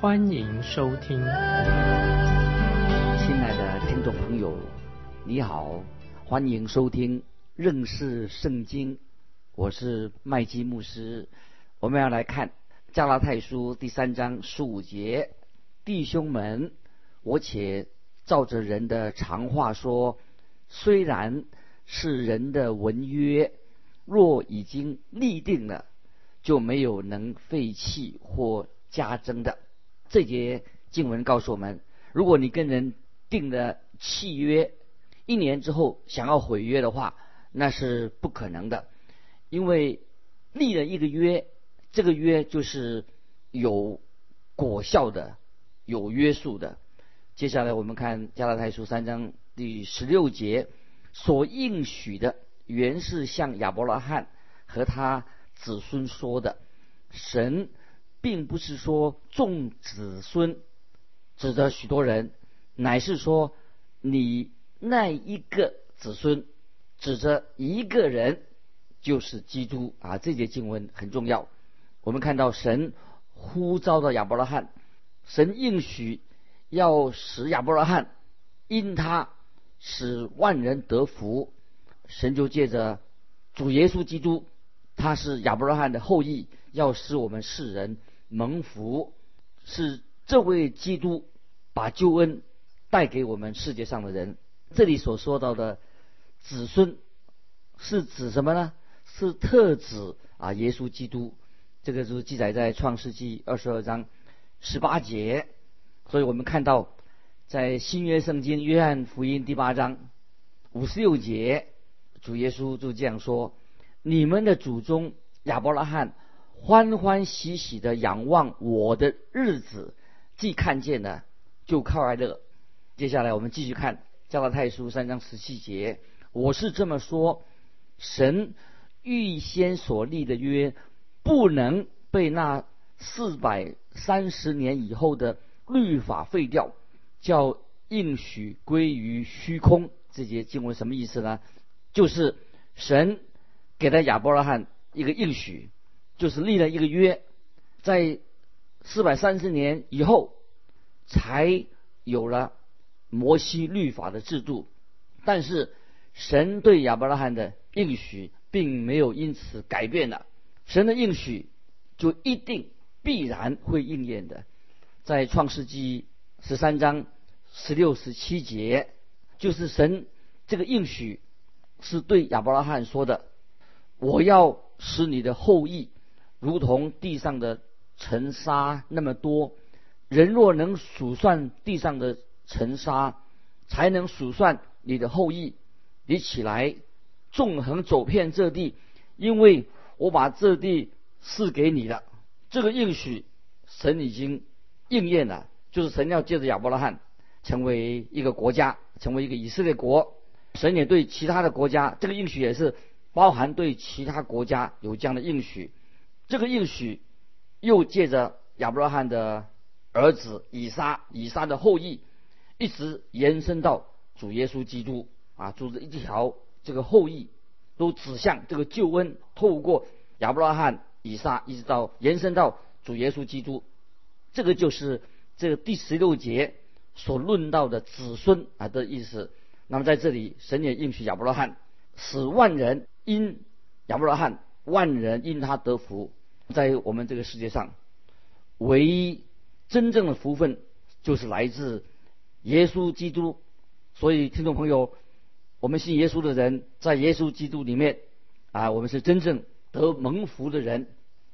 欢迎收听。亲爱的听众朋友，你好，欢迎收听认识圣经，我是麦基牧师。我们要来看加拉太书第三章十五节，弟兄们，我且照着人的常话说，虽然。是人的文约，若已经立定了，就没有能废弃或加增的。这节经文告诉我们：如果你跟人定了契约，一年之后想要毁约的话，那是不可能的，因为立了一个约，这个约就是有果效的、有约束的。接下来我们看加拉太书三章第十六节。所应许的原是向亚伯拉罕和他子孙说的，神并不是说众子孙指着许多人，乃是说你那一个子孙指着一个人，就是基督啊！这节经文很重要。我们看到神呼召的亚伯拉罕，神应许要使亚伯拉罕因他。使万人得福，神就借着主耶稣基督，他是亚伯拉罕的后裔，要使我们世人蒙福。是这位基督把救恩带给我们世界上的人。这里所说到的子孙是指什么呢？是特指啊耶稣基督。这个是记载在创世纪二十二章十八节。所以我们看到。在新约圣经约翰福音第八章五十六节，主耶稣就这样说：“你们的祖宗亚伯拉罕欢欢喜喜的仰望我的日子，既看见了，就快乐。”接下来我们继续看加拉太书三章十七节：“我是这么说，神预先所立的约，不能被那四百三十年以后的律法废掉。”叫应许归于虚空，这节经文什么意思呢？就是神给了亚伯拉罕一个应许，就是立了一个约，在四百三十年以后才有了摩西律法的制度，但是神对亚伯拉罕的应许并没有因此改变了，神的应许就一定必然会应验的，在创世纪。十三章十六十七节，就是神这个应许是对亚伯拉罕说的：“我要使你的后裔如同地上的尘沙那么多。人若能数算地上的尘沙，才能数算你的后裔。你起来，纵横走遍这地，因为我把这地赐给你了。”这个应许神已经应验了。就是神要借着亚伯拉罕成为一个国家，成为一个以色列国。神也对其他的国家，这个应许也是包含对其他国家有这样的应许。这个应许又借着亚伯拉罕的儿子以撒，以撒的后裔，一直延伸到主耶稣基督啊，主的一条这个后裔都指向这个救恩，透过亚伯拉罕、以撒，一直到延伸到主耶稣基督。这个就是。这个第十六节所论到的子孙啊的意思，那么在这里，神也应许亚伯拉罕，使万人因亚伯拉罕，万人因他得福。在我们这个世界上，唯一真正的福分就是来自耶稣基督。所以，听众朋友，我们信耶稣的人，在耶稣基督里面啊，我们是真正得蒙福的人。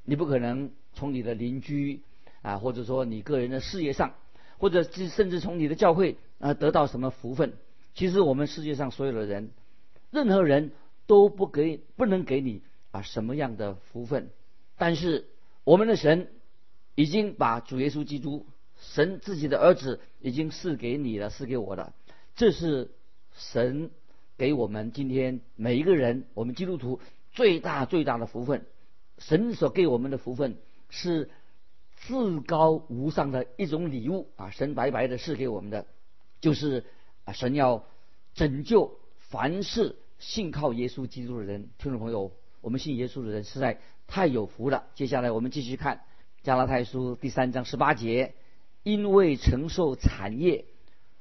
你不可能从你的邻居。啊，或者说你个人的事业上，或者甚至从你的教会啊得到什么福分？其实我们世界上所有的人，任何人都不给不能给你啊什么样的福分。但是我们的神已经把主耶稣基督神自己的儿子已经赐给你了，赐给我了。这是神给我们今天每一个人，我们基督徒最大最大的福分。神所给我们的福分是至高无上的一种礼物啊！神白白的赐给我们的，就是啊，神要拯救凡是信靠耶稣基督的人。听众朋友，我们信耶稣的人实在太有福了。接下来我们继续看加拉太书第三章十八节：因为承受产业，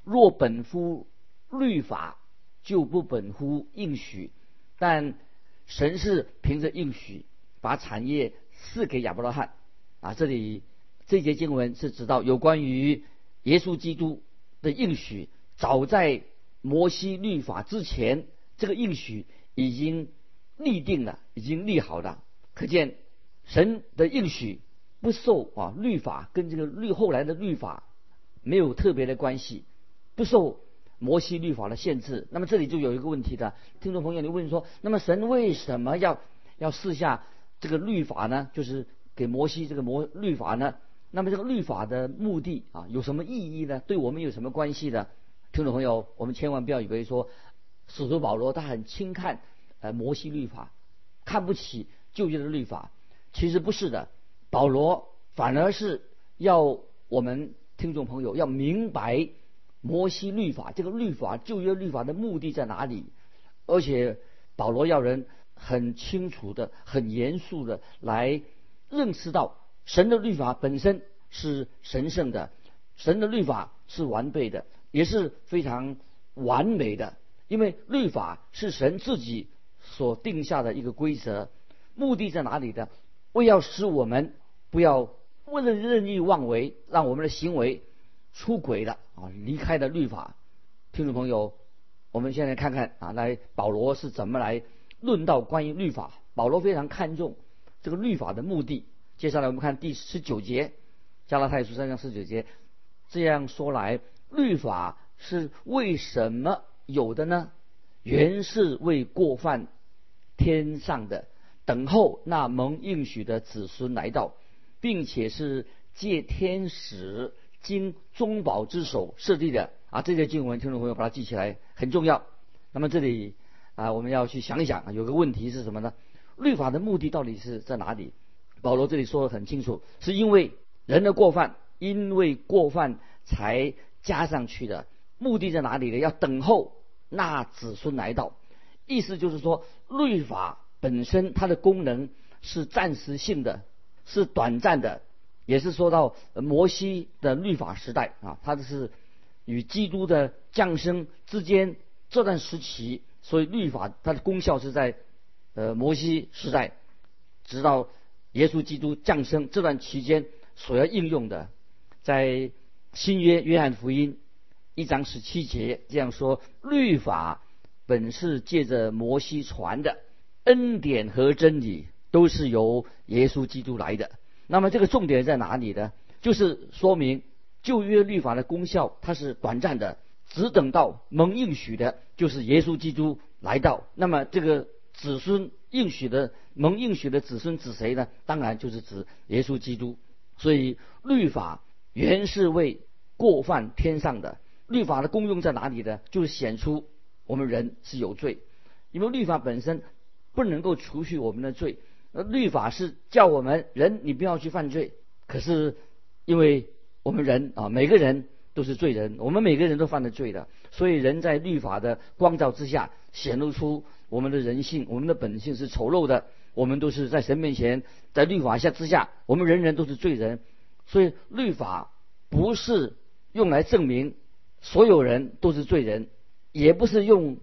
若本乎律法，就不本乎应许；但神是凭着应许。把产业赐给亚伯拉罕啊！这里这节经文是指到有关于耶稣基督的应许，早在摩西律法之前，这个应许已经立定了，已经立好了。可见神的应许不受啊律法跟这个律后来的律法没有特别的关系，不受摩西律法的限制。那么这里就有一个问题的，听众朋友，你问说，那么神为什么要要试下？这个律法呢，就是给摩西这个摩律法呢。那么这个律法的目的啊，有什么意义呢？对我们有什么关系呢？听众朋友，我们千万不要以为说使徒保罗他很轻看呃摩西律法，看不起旧约的律法。其实不是的，保罗反而是要我们听众朋友要明白摩西律法这个律法旧约律法的目的在哪里，而且保罗要人。很清楚的、很严肃的来认识到，神的律法本身是神圣的，神的律法是完备的，也是非常完美的。因为律法是神自己所定下的一个规则，目的在哪里呢？为要使我们不要为了任意妄为，让我们的行为出轨了啊，离开了律法。听众朋友，我们现在看看啊，来保罗是怎么来。论到关于律法，保罗非常看重这个律法的目的。接下来我们看第十九节，加拉太书三章十九节，这样说来，律法是为什么有的呢？原是为过犯天上的，等候那蒙应许的子孙来到，并且是借天使经中保之手设立的。啊，这些经文，听众朋友把它记起来很重要。那么这里。啊，我们要去想一想，有个问题是什么呢？律法的目的到底是在哪里？保罗这里说的很清楚，是因为人的过犯，因为过犯才加上去的。目的在哪里呢？要等候那子孙来到。意思就是说，律法本身它的功能是暂时性的，是短暂的，也是说到摩西的律法时代啊，它是与基督的降生之间这段时期。所以律法它的功效是在，呃摩西时代，直到耶稣基督降生这段期间所要应用的，在新约约翰福音一章十七节这样说：律法本是借着摩西传的，恩典和真理都是由耶稣基督来的。那么这个重点在哪里呢？就是说明旧约律法的功效它是短暂的。只等到蒙应许的，就是耶稣基督来到。那么这个子孙应许的蒙应许的子孙指谁呢？当然就是指耶稣基督。所以律法原是为过犯天上的。律法的功用在哪里呢？就是显出我们人是有罪，因为律法本身不能够除去我们的罪。呃，律法是叫我们人你不要去犯罪。可是因为我们人啊，每个人。都是罪人，我们每个人都犯了罪的，所以人在律法的光照之下，显露出我们的人性，我们的本性是丑陋的。我们都是在神面前，在律法下之下，我们人人都是罪人。所以律法不是用来证明所有人都是罪人，也不是用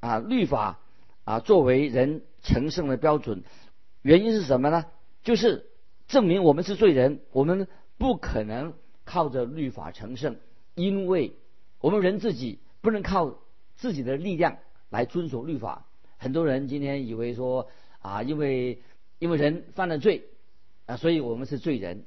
啊律法啊作为人成圣的标准。原因是什么呢？就是证明我们是罪人，我们不可能靠着律法成圣。因为我们人自己不能靠自己的力量来遵守律法，很多人今天以为说啊，因为因为人犯了罪啊，所以我们是罪人，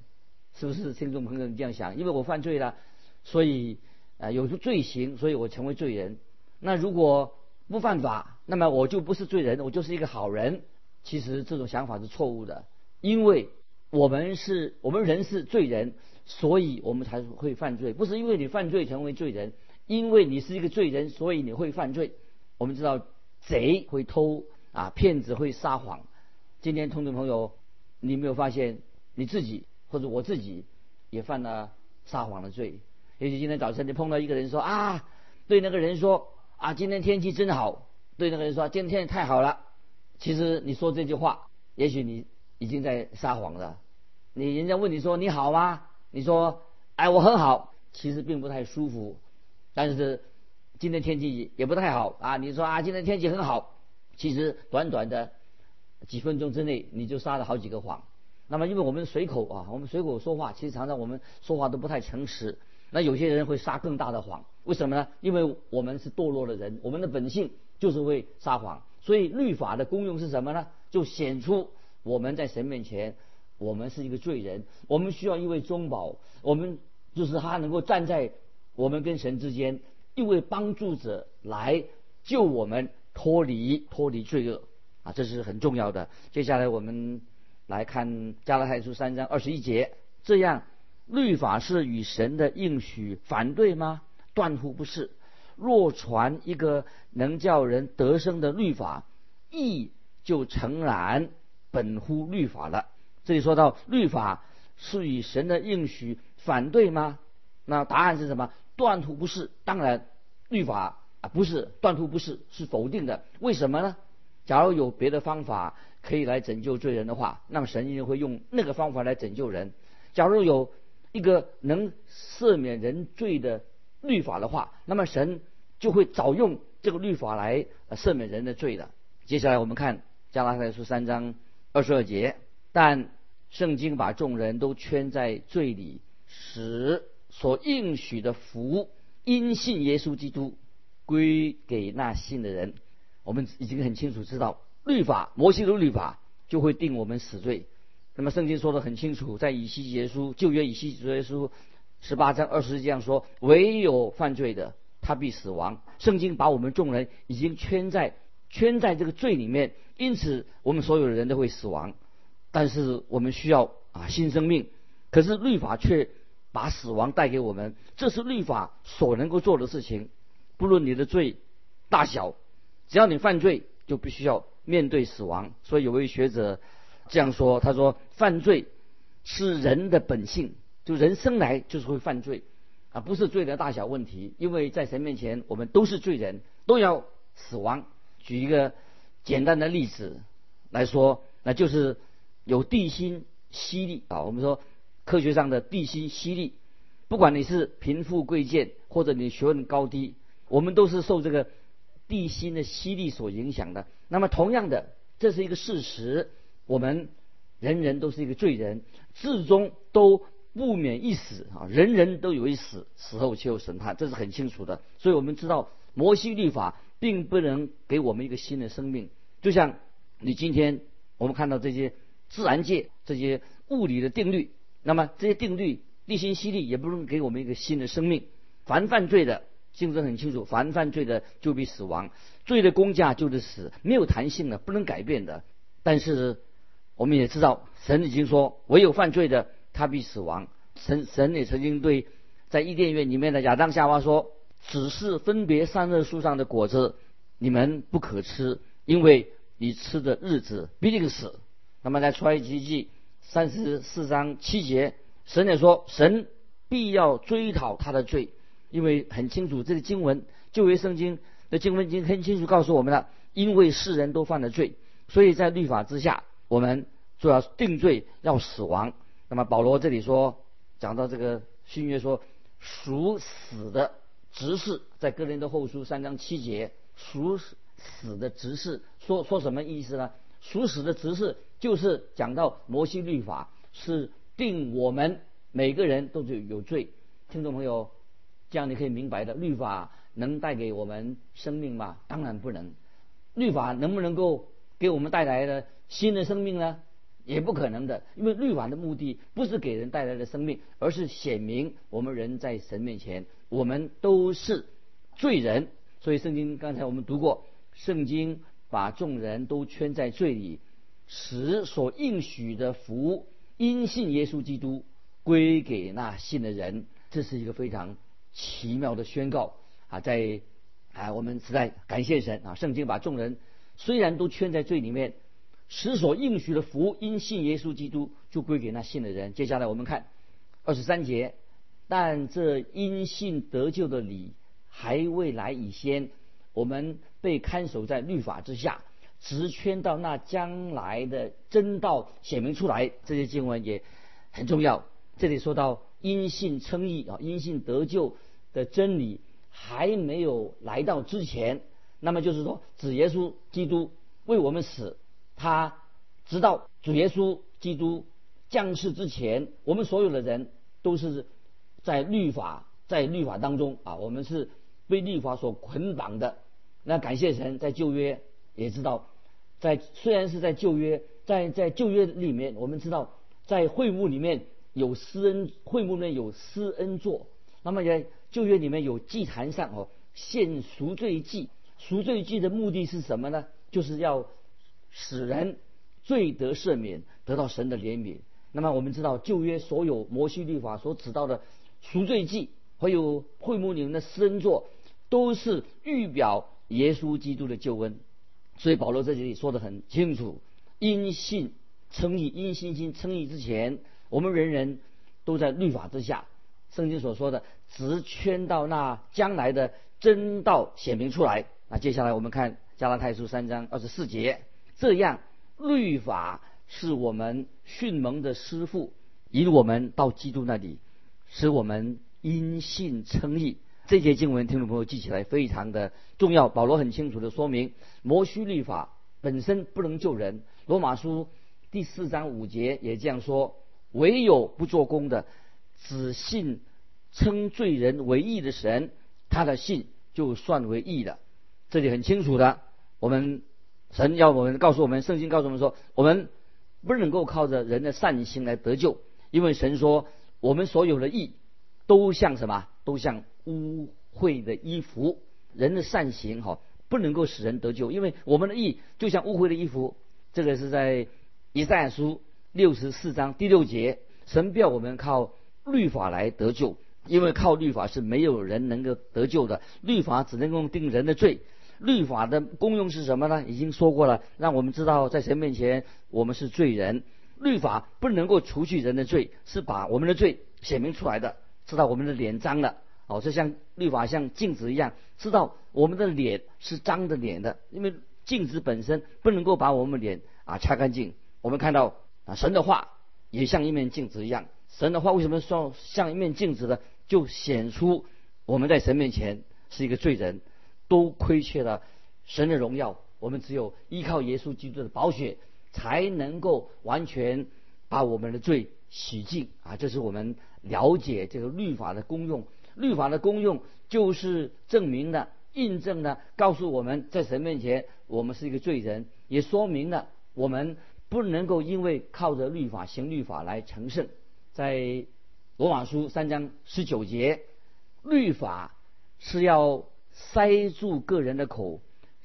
是不是听众朋友你这样想？因为我犯罪了，所以啊有罪行，所以我成为罪人。那如果不犯法，那么我就不是罪人，我就是一个好人。其实这种想法是错误的，因为我们是我们人是罪人，所以我们才会犯罪，不是因为你犯罪成为罪人，因为你是一个罪人，所以你会犯罪。我们知道贼会偷啊，骗子会撒谎。今天听众朋友，你没有发现你自己或者我自己也犯了撒谎的罪？也许今天早晨你碰到一个人说啊，对那个人说啊，今天天气真好，对那个人说今天天气太好了。其实你说这句话，也许你已经在撒谎了。你人家问你说你好吗？你说哎我很好，其实并不太舒服。但是今天天气也不太好啊，你说啊今天天气很好，其实短短的几分钟之内你就撒了好几个谎。那么因为我们随口啊，我们随口说话，其实常常我们说话都不太诚实。那有些人会撒更大的谎，为什么呢？因为我们是堕落的人，我们的本性就是会撒谎。所以律法的功用是什么呢？就显出我们在神面前，我们是一个罪人，我们需要一位中保，我们就是他能够站在我们跟神之间，一位帮助者来救我们脱离脱离罪恶啊，这是很重要的。接下来我们来看加拉太书三章二十一节，这样律法是与神的应许反对吗？断乎不是。若传一个能叫人得生的律法，义就诚然本乎律法了。这里说到律法是与神的应许反对吗？那答案是什么？断乎不是。当然，律法啊不是断乎不是是否定的。为什么呢？假如有别的方法可以来拯救罪人的话，那么神一定会用那个方法来拯救人。假如有一个能赦免人罪的律法的话，那么神。就会早用这个律法来赦免人的罪的。接下来我们看加拉太书三章二十二节，但圣经把众人都圈在罪里，使所应许的福因信耶稣基督归给那信的人。我们已经很清楚知道，律法摩西的律法就会定我们死罪。那么圣经说的很清楚，在以西结书旧约以西结书十八章二十节这样说：唯有犯罪的。他必死亡。圣经把我们众人已经圈在圈在这个罪里面，因此我们所有的人都会死亡。但是我们需要啊新生命，可是律法却把死亡带给我们，这是律法所能够做的事情。不论你的罪大小，只要你犯罪，就必须要面对死亡。所以有位学者这样说：“他说犯罪是人的本性，就人生来就是会犯罪。”啊，不是罪的大小问题，因为在神面前，我们都是罪人，都要死亡。举一个简单的例子来说，那就是有地心吸力啊。我们说科学上的地心吸力，不管你是贫富贵贱，或者你学问高低，我们都是受这个地心的吸力所影响的。那么，同样的，这是一个事实，我们人人都是一个罪人，至终都。不免一死啊！人人都有一死，死后却有审判，这是很清楚的。所以我们知道，摩西律法并不能给我们一个新的生命。就像你今天我们看到这些自然界这些物理的定律，那么这些定律地心吸力也不能给我们一个新的生命。凡犯罪的，经文很清楚，凡犯罪的就必死亡，罪的公价就是死，没有弹性的，不能改变的。但是我们也知道，神已经说，唯有犯罪的。他必死亡。神神也曾经对在伊甸园里面的亚当夏娃说：“只是分别善恶树上的果子，你们不可吃，因为你吃的日子必定死。”那么在出埃及记三十四章七节，神也说：“神必要追讨他的罪，因为很清楚这个经文旧约圣经的经文已经很清楚告诉我们了，因为世人都犯了罪，所以在律法之下，我们就要定罪，要死亡。”那么保罗这里说，讲到这个新约说属死的执事，在哥林多后书三章七节，属死的执事说说什么意思呢？属死的执事就是讲到摩西律法是定我们每个人都是有罪。听众朋友，这样你可以明白的，律法能带给我们生命吗？当然不能。律法能不能够给我们带来的新的生命呢？也不可能的，因为律法的目的不是给人带来的生命，而是显明我们人在神面前，我们都是罪人。所以圣经刚才我们读过，圣经把众人都圈在罪里，使所应许的福因信耶稣基督归给那信的人。这是一个非常奇妙的宣告啊！在啊，我们实在感谢神啊！圣经把众人虽然都圈在罪里面，使所应许的福因信耶稣基督就归给那信的人。接下来我们看二十三节，但这因信得救的理还未来以先，我们被看守在律法之下，直圈到那将来的真道显明出来。这些经文也很重要。这里说到。因信称义啊，因信得救的真理还没有来到之前，那么就是说，主耶稣基督为我们死，他直到主耶稣基督降世之前，我们所有的人都是在律法在律法当中啊，我们是被律法所捆绑的。那感谢神，在旧约也知道，在虽然是在旧约，在在旧约里面，我们知道在会幕里面。有施恩会幕里面有施恩座，那么在旧约里面有祭坛上哦献赎罪祭，赎罪祭的目的是什么呢？就是要使人罪得赦免，得到神的怜悯。那么我们知道旧约所有摩西律法所指到的赎罪祭，还有会幕里的施恩座，都是预表耶稣基督的救恩。所以保罗在这里说的很清楚：因信称义，因信心称义之前。我们人人都在律法之下，圣经所说的直圈到那将来的真道显明出来。那接下来我们看加拉太书三章二十四节，这样律法是我们训蒙的师傅，引我们到基督那里，使我们因信称义。这节经文听众朋友记起来非常的重要。保罗很清楚的说明，摩西律法本身不能救人。罗马书第四章五节也这样说。唯有不做工的，只信称罪人为义的神，他的信就算为义了。这里很清楚的，我们神要我们告诉我们，圣经告诉我们说，我们不能够靠着人的善心来得救，因为神说，我们所有的义都像什么？都像污秽的衣服。人的善行哈，不能够使人得救，因为我们的义就像污秽的衣服。这个是在以赛亚书。六十四章第六节，神不要我们靠律法来得救，因为靠律法是没有人能够得救的。律法只能够定人的罪。律法的功用是什么呢？已经说过了，让我们知道在神面前我们是罪人。律法不能够除去人的罪，是把我们的罪显明出来的，知道我们的脸脏了。哦，就像律法像镜子一样，知道我们的脸是脏的脸的，因为镜子本身不能够把我们脸啊擦干净。我们看到。啊，神的话也像一面镜子一样。神的话为什么说像一面镜子呢？就显出我们在神面前是一个罪人，都亏缺了神的荣耀。我们只有依靠耶稣基督的宝血，才能够完全把我们的罪洗净。啊，这是我们了解这个律法的功用。律法的功用就是证明了、印证了，告诉我们在神面前我们是一个罪人，也说明了我们。不能够因为靠着律法行律法来成圣，在罗马书三章十九节，律法是要塞住个人的口，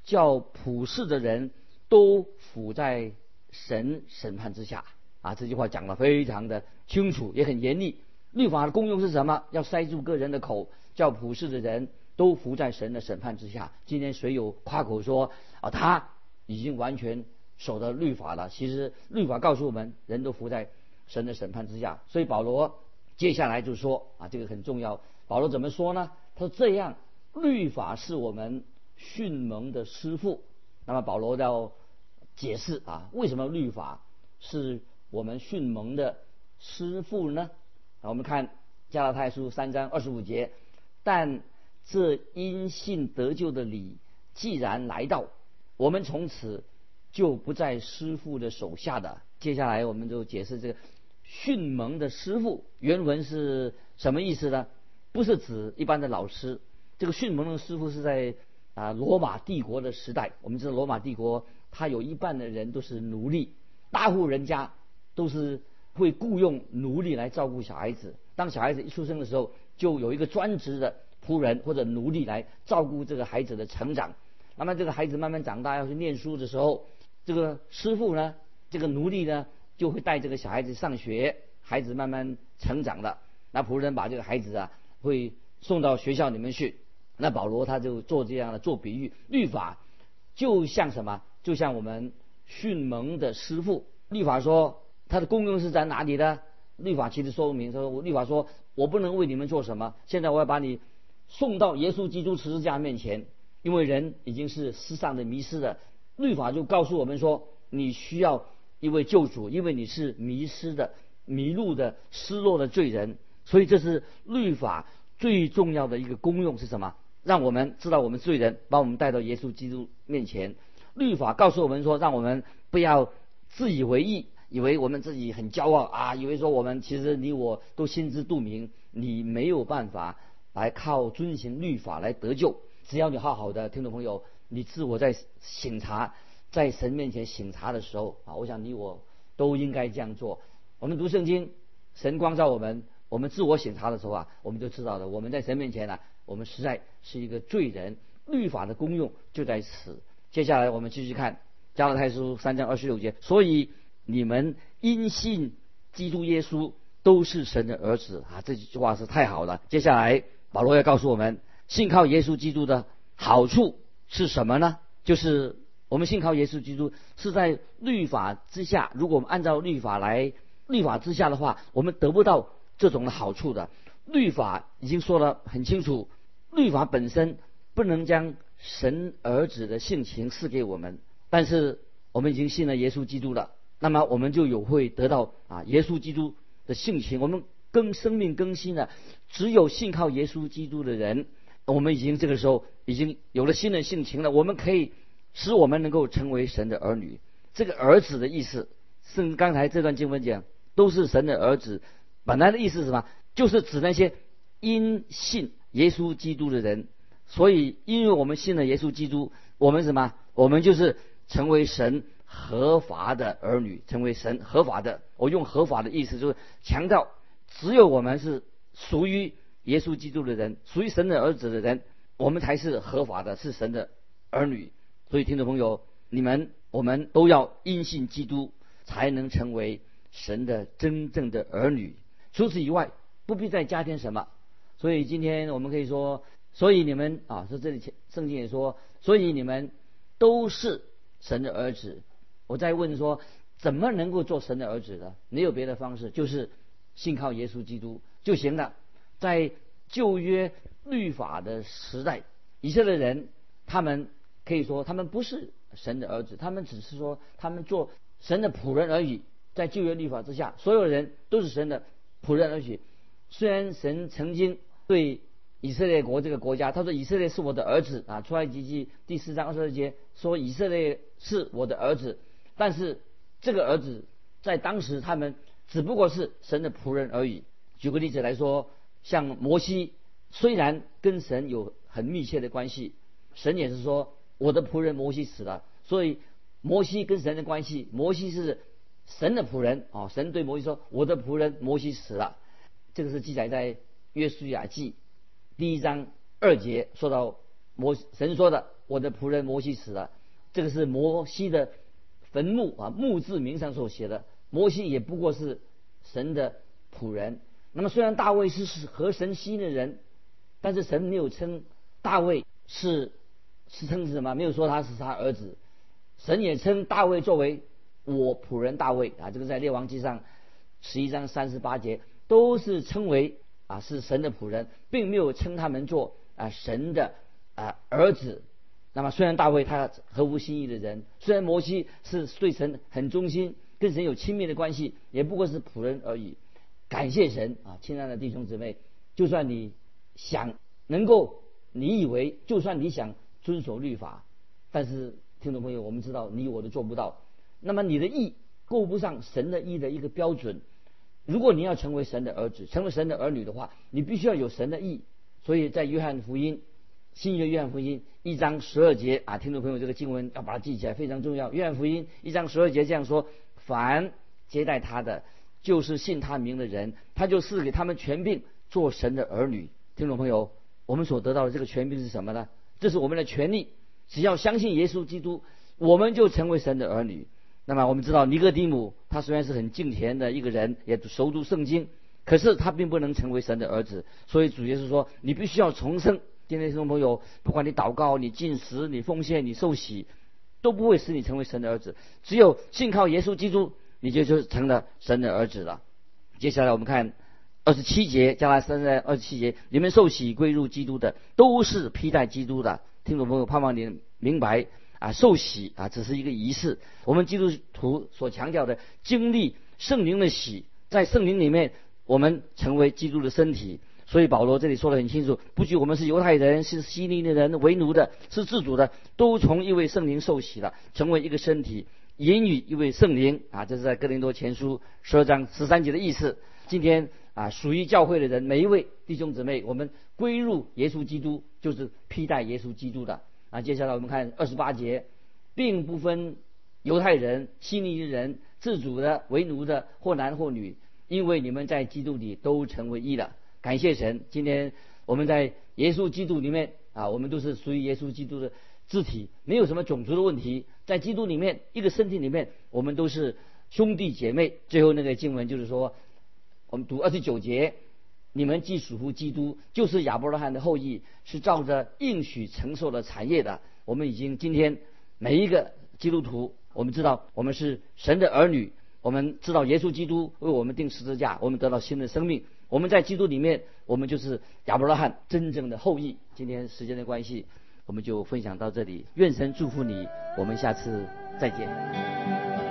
叫普世的人都伏在神审判之下。啊，这句话讲得非常的清楚，也很严厉。律法的功用是什么？要塞住个人的口，叫普世的人都伏在神的审判之下。今天谁有夸口说啊，他已经完全。守的律法了，其实律法告诉我们，人都服在神的审判之下。所以保罗接下来就说啊，这个很重要。保罗怎么说呢？他说这样，律法是我们训蒙的师傅。那么保罗要解释啊，为什么律法是我们训蒙的师傅呢？我们看加拉太书三章二十五节，但这因信得救的理既然来到，我们从此。就不在师傅的手下的。接下来我们就解释这个训蒙的师傅原文是什么意思呢？不是指一般的老师。这个训蒙的师傅是在啊罗马帝国的时代。我们知道罗马帝国，它有一半的人都是奴隶，大户人家都是会雇佣奴隶来照顾小孩子。当小孩子一出生的时候，就有一个专职的仆人或者奴隶来照顾这个孩子的成长。那么这个孩子慢慢长大要去念书的时候，这个师傅呢，这个奴隶呢，就会带这个小孩子上学，孩子慢慢成长了。那仆人把这个孩子啊，会送到学校里面去。那保罗他就做这样的做比喻，律法就像什么？就像我们训蒙的师傅。律法说它的功用是在哪里呢？律法其实说明说，律法说我不能为你们做什么，现在我要把你送到耶稣基督十字架面前，因为人已经是世上的迷失的。律法就告诉我们说，你需要一位救主，因为你是迷失的、迷路的、失落的罪人。所以这是律法最重要的一个功用是什么？让我们知道我们罪人，把我们带到耶稣基督面前。律法告诉我们说，让我们不要自以为意，以为我们自己很骄傲啊，以为说我们其实你我都心知肚明，你没有办法来靠遵行律法来得救。只要你好好的，听众朋友，你自我在醒察，在神面前醒察的时候啊，我想你我都应该这样做。我们读圣经，神光照我们。我们自我醒察的时候啊，我们就知道了，我们在神面前呢，我们实在是一个罪人。律法的功用就在此。接下来我们继续看加拉太书三章二十六节。所以你们因信基督耶稣都是神的儿子啊！这句话是太好了。接下来保罗要告诉我们，信靠耶稣基督的好处是什么呢？就是我们信靠耶稣基督是在律法之下。如果我们按照律法来，律法之下的话，我们得不到。这种的好处的律法已经说得很清楚，律法本身不能将神儿子的性情赐给我们，但是我们已经信了耶稣基督了，那么我们就有会得到啊耶稣基督的性情，我们更生命更新了。只有信靠耶稣基督的人，我们已经这个时候已经有了新的性情了，我们可以使我们能够成为神的儿女。这个儿子的意思，是刚才这段经文讲，都是神的儿子。本来的意思是什么？就是指那些因信耶稣基督的人。所以，因为我们信了耶稣基督，我们什么？我们就是成为神合法的儿女，成为神合法的。我用合法的意思，就是强调，只有我们是属于耶稣基督的人，属于神的儿子的人，我们才是合法的，是神的儿女。所以，听众朋友，你们我们都要因信基督，才能成为神的真正的儿女。除此以外，不必再加添什么。所以今天我们可以说，所以你们啊，是这里圣经也说，所以你们都是神的儿子。我在问说，怎么能够做神的儿子呢？没有别的方式，就是信靠耶稣基督就行了。在旧约律法的时代，以色列人他们可以说他们不是神的儿子，他们只是说他们做神的仆人而已。在旧约律法之下，所有人都是神的。仆人而已，虽然神曾经对以色列国这个国家，他说以色列是我的儿子啊，出埃及记第四章二十二节说以色列是我的儿子，但是这个儿子在当时他们只不过是神的仆人而已。举个例子来说，像摩西，虽然跟神有很密切的关系，神也是说我的仆人摩西死了，所以摩西跟神的关系，摩西是。神的仆人啊，神对摩西说：“我的仆人摩西死了。”这个是记载在约书亚记第一章二节，说到摩神说的：“我的仆人摩西死了。”这个是摩西的坟墓啊，墓志铭上所写的。摩西也不过是神的仆人。那么虽然大卫是和神心的人，但是神没有称大卫是是称是什么？没有说他是他儿子。神也称大卫作为。我仆人大卫啊，这个在列王记上十一章三十八节都是称为啊是神的仆人，并没有称他们做啊神的啊儿子。那么虽然大卫他合乎心意的人，虽然摩西是对神很忠心，跟神有亲密的关系，也不过是仆人而已。感谢神啊，亲爱的弟兄姊妹，就算你想能够，你以为就算你想遵守律法，但是听众朋友，我们知道你我都做不到。那么你的义够不上神的义的一个标准。如果你要成为神的儿子，成为神的儿女的话，你必须要有神的义。所以在约翰福音，新约约翰福音一章十二节啊，听众朋友这个经文要把它记起来，非常重要。约翰福音一章十二节这样说：凡接待他的，就是信他名的人，他就赐给他们权柄做神的儿女。听众朋友，我们所得到的这个权柄是什么呢？这是我们的权利。只要相信耶稣基督，我们就成为神的儿女。那么我们知道尼哥底母他。虽然是很敬虔的一个人，也熟读圣经，可是他并不能成为神的儿子。所以主耶稣说，你必须要重生。今天听众朋友，不管你祷告、你进食、你奉献、你受洗，都不会使你成为神的儿子。只有信靠耶稣基督，你就就成了神的儿子了。接下来我们看二十七节，加拉三在二十七节，你们受洗归入基督的，都是披戴基督的。听众朋友，盼望你明白啊，受洗啊，只是一个仪式。我们基督徒所强调的，经历圣灵的洗，在圣灵里面，我们成为基督的身体。所以保罗这里说的很清楚，不许我们是犹太人，是希利的人，为奴的，是自主的，都从一位圣灵受洗了，成为一个身体，言语一位圣灵啊，这是在哥林多前书十二章十三节的意思。今天啊，属于教会的人，每一位弟兄姊妹，我们归入耶稣基督，就是披戴耶稣基督的啊。接下来我们看二十八节，并不分犹太人、希利人、自主的、为奴的，或男或女，因为你们在基督里都成为一了。感谢神，今天我们在耶稣基督里面啊，我们都是属于耶稣基督的肢体，没有什么种族的问题。在基督里面，一个身体里面，我们都是兄弟姐妹。最后那个经文就是说，我们读二十九节，你们既属乎基督，就是亚伯拉罕的后裔，是照着应许承受的产业的。我们已经今天每一个基督徒，我们知道我们是神的儿女，我们知道耶稣基督为我们定十字架，我们得到新的生命。我们在基督里面，我们就是亚伯拉罕真正的后裔。今天时间的关系，我们就分享到这里。愿神祝福你，我们下次再见。